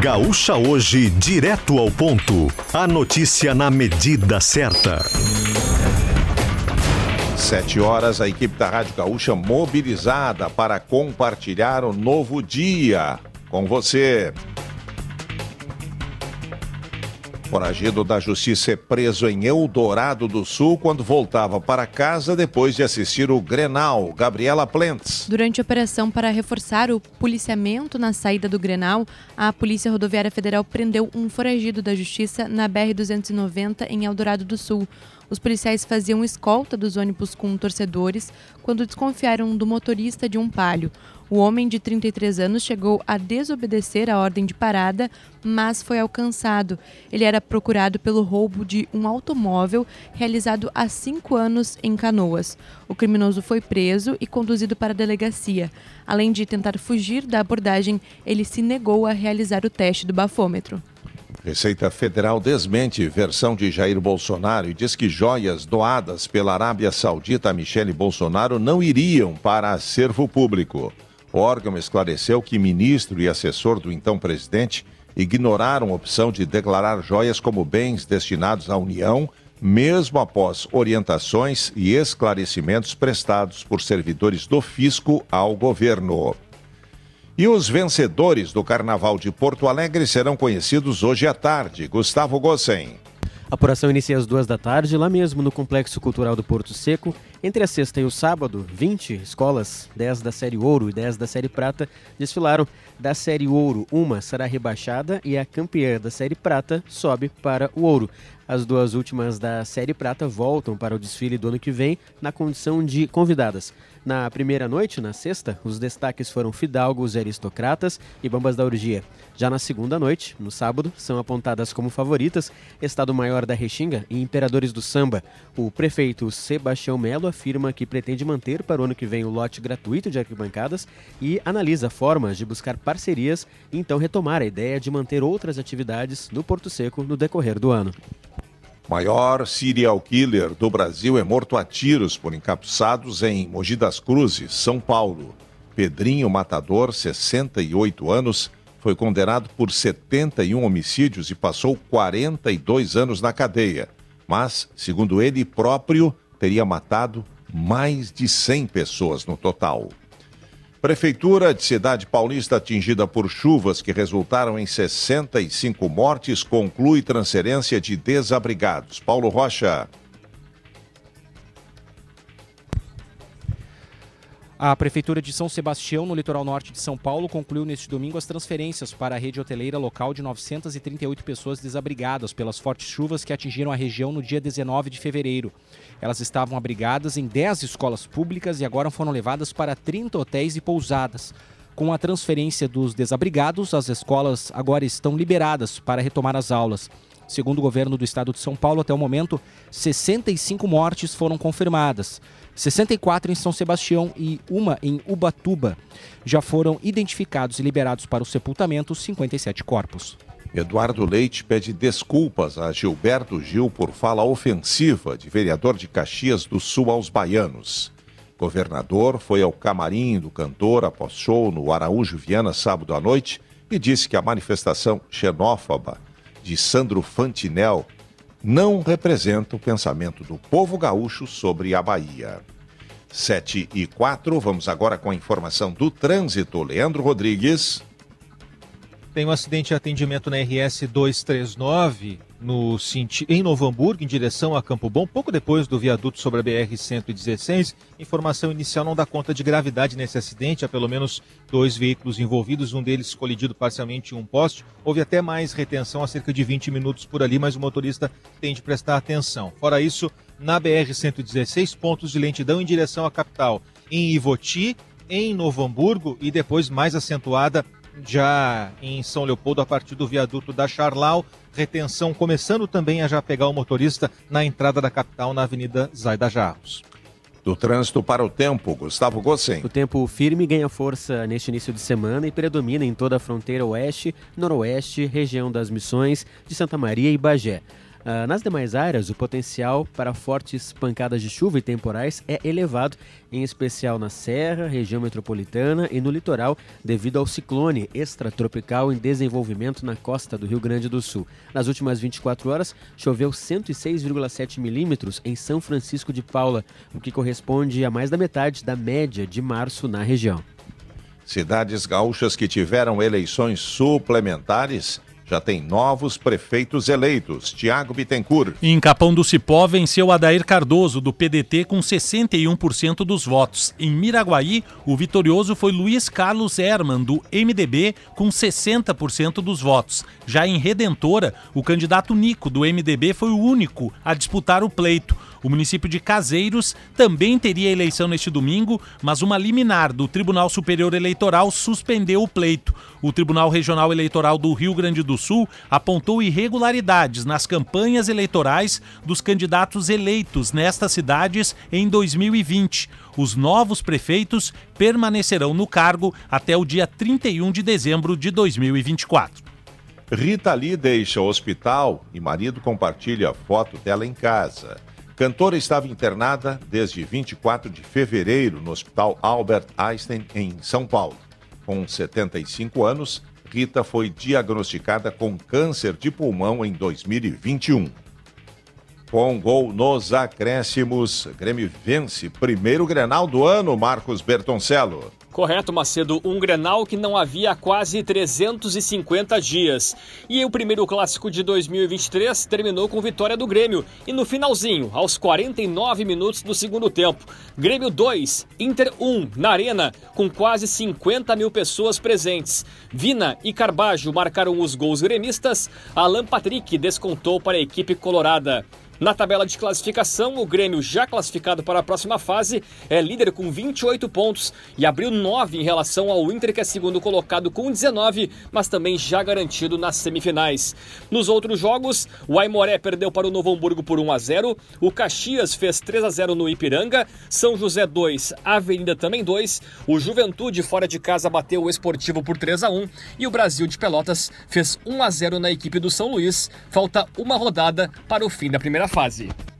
Gaúcha Hoje, direto ao ponto. A notícia na medida certa. Sete horas, a equipe da Rádio Gaúcha mobilizada para compartilhar o novo dia com você. Foragido da justiça é preso em Eldorado do Sul quando voltava para casa depois de assistir o Grenal. Gabriela Plentes. Durante a operação para reforçar o policiamento na saída do Grenal, a Polícia Rodoviária Federal prendeu um foragido da justiça na BR-290 em Eldorado do Sul. Os policiais faziam escolta dos ônibus com torcedores quando desconfiaram do motorista de um palio. O homem de 33 anos chegou a desobedecer a ordem de parada, mas foi alcançado. Ele era procurado pelo roubo de um automóvel realizado há cinco anos em Canoas. O criminoso foi preso e conduzido para a delegacia. Além de tentar fugir da abordagem, ele se negou a realizar o teste do bafômetro. Receita Federal desmente versão de Jair Bolsonaro e diz que joias doadas pela Arábia Saudita a Michele Bolsonaro não iriam para acervo público. O órgão esclareceu que ministro e assessor do então presidente ignoraram a opção de declarar joias como bens destinados à União, mesmo após orientações e esclarecimentos prestados por servidores do fisco ao governo. E os vencedores do Carnaval de Porto Alegre serão conhecidos hoje à tarde. Gustavo Gossen. A apuração inicia às duas da tarde, lá mesmo no Complexo Cultural do Porto Seco. Entre a sexta e o sábado, 20 escolas, 10 da série Ouro e 10 da série Prata, desfilaram. Da série Ouro, uma será rebaixada e a campeã da série Prata sobe para o Ouro. As duas últimas da série Prata voltam para o desfile do ano que vem na condição de convidadas. Na primeira noite, na sexta, os destaques foram Fidalgos Aristocratas e Bambas da Urgia. Já na segunda noite, no sábado, são apontadas como favoritas Estado Maior da Restinga e Imperadores do Samba. O prefeito Sebastião Melo afirma que pretende manter para o ano que vem o lote gratuito de arquibancadas e analisa formas de buscar parcerias e então retomar a ideia de manter outras atividades no Porto Seco no decorrer do ano. Maior serial killer do Brasil é morto a tiros por encapuçados em Mogi das Cruzes, São Paulo. Pedrinho Matador, 68 anos, foi condenado por 71 homicídios e passou 42 anos na cadeia. Mas, segundo ele próprio, teria matado mais de 100 pessoas no total. Prefeitura de Cidade Paulista atingida por chuvas que resultaram em 65 mortes conclui transferência de desabrigados. Paulo Rocha. A Prefeitura de São Sebastião, no litoral norte de São Paulo, concluiu neste domingo as transferências para a rede hoteleira local de 938 pessoas desabrigadas pelas fortes chuvas que atingiram a região no dia 19 de fevereiro. Elas estavam abrigadas em 10 escolas públicas e agora foram levadas para 30 hotéis e pousadas. Com a transferência dos desabrigados, as escolas agora estão liberadas para retomar as aulas. Segundo o governo do estado de São Paulo, até o momento, 65 mortes foram confirmadas. 64 em São Sebastião e uma em Ubatuba. Já foram identificados e liberados para o sepultamento 57 corpos. Eduardo Leite pede desculpas a Gilberto Gil por fala ofensiva de vereador de Caxias do Sul aos baianos. Governador foi ao camarim do cantor após show no Araújo Viana sábado à noite e disse que a manifestação xenófoba de Sandro Fantinel não representa o pensamento do povo gaúcho sobre a Bahia. 7 e 4, vamos agora com a informação do trânsito. Leandro Rodrigues. Tem um acidente de atendimento na RS 239 no, em Novo Hamburgo, em direção a Campo Bom, pouco depois do viaduto sobre a BR-116. Informação inicial não dá conta de gravidade nesse acidente. Há pelo menos dois veículos envolvidos, um deles colidido parcialmente em um poste. Houve até mais retenção, há cerca de 20 minutos por ali, mas o motorista tem de prestar atenção. Fora isso, na BR-116, pontos de lentidão em direção à capital, em Ivoti, em Novo Hamburgo e depois mais acentuada já em São Leopoldo a partir do viaduto da Charlau. Retenção começando também a já pegar o motorista na entrada da capital na Avenida Zaida Jarros. Do trânsito para o tempo, Gustavo Gossen. O tempo firme ganha força neste início de semana e predomina em toda a fronteira oeste, noroeste, região das Missões, de Santa Maria e Bagé. Uh, nas demais áreas, o potencial para fortes pancadas de chuva e temporais é elevado, em especial na Serra, região metropolitana e no litoral, devido ao ciclone extratropical em desenvolvimento na costa do Rio Grande do Sul. Nas últimas 24 horas, choveu 106,7 milímetros em São Francisco de Paula, o que corresponde a mais da metade da média de março na região. Cidades gaúchas que tiveram eleições suplementares já tem novos prefeitos eleitos. Tiago Bittencourt. Em Capão do Cipó, venceu Adair Cardoso, do PDT, com 61% dos votos. Em Miraguaí, o vitorioso foi Luiz Carlos Herman, do MDB, com 60% dos votos. Já em Redentora, o candidato Nico, do MDB, foi o único a disputar o pleito. O município de Caseiros também teria eleição neste domingo, mas uma liminar do Tribunal Superior Eleitoral suspendeu o pleito. O Tribunal Regional Eleitoral do Rio Grande do Sul apontou irregularidades nas campanhas eleitorais dos candidatos eleitos nestas cidades em 2020. Os novos prefeitos permanecerão no cargo até o dia 31 de dezembro de 2024. Rita Lee deixa o hospital e marido compartilha foto dela em casa. Cantora estava internada desde 24 de fevereiro no Hospital Albert Einstein, em São Paulo. Com 75 anos, Rita foi diagnosticada com câncer de pulmão em 2021. Com gol nos acréscimos, Grêmio vence primeiro Grenal do ano, Marcos Bertoncello. Correto, Macedo. Um Grenal que não havia há quase 350 dias. E o primeiro clássico de 2023 terminou com vitória do Grêmio. E no finalzinho, aos 49 minutos do segundo tempo, Grêmio 2, Inter 1, na Arena, com quase 50 mil pessoas presentes. Vina e Carbajo marcaram os gols gremistas. Alan Patrick descontou para a equipe colorada. Na tabela de classificação, o Grêmio, já classificado para a próxima fase, é líder com 28 pontos e abriu 9 em relação ao Inter, que é segundo colocado com 19, mas também já garantido nas semifinais. Nos outros jogos, o Aimoré perdeu para o Novo Hamburgo por 1 a 0, o Caxias fez 3 a 0 no Ipiranga, São José 2, Avenida também 2, o Juventude fora de casa bateu o Esportivo por 3 a 1 e o Brasil de Pelotas fez 1 a 0 na equipe do São Luís. Falta uma rodada para o fim da primeira fase.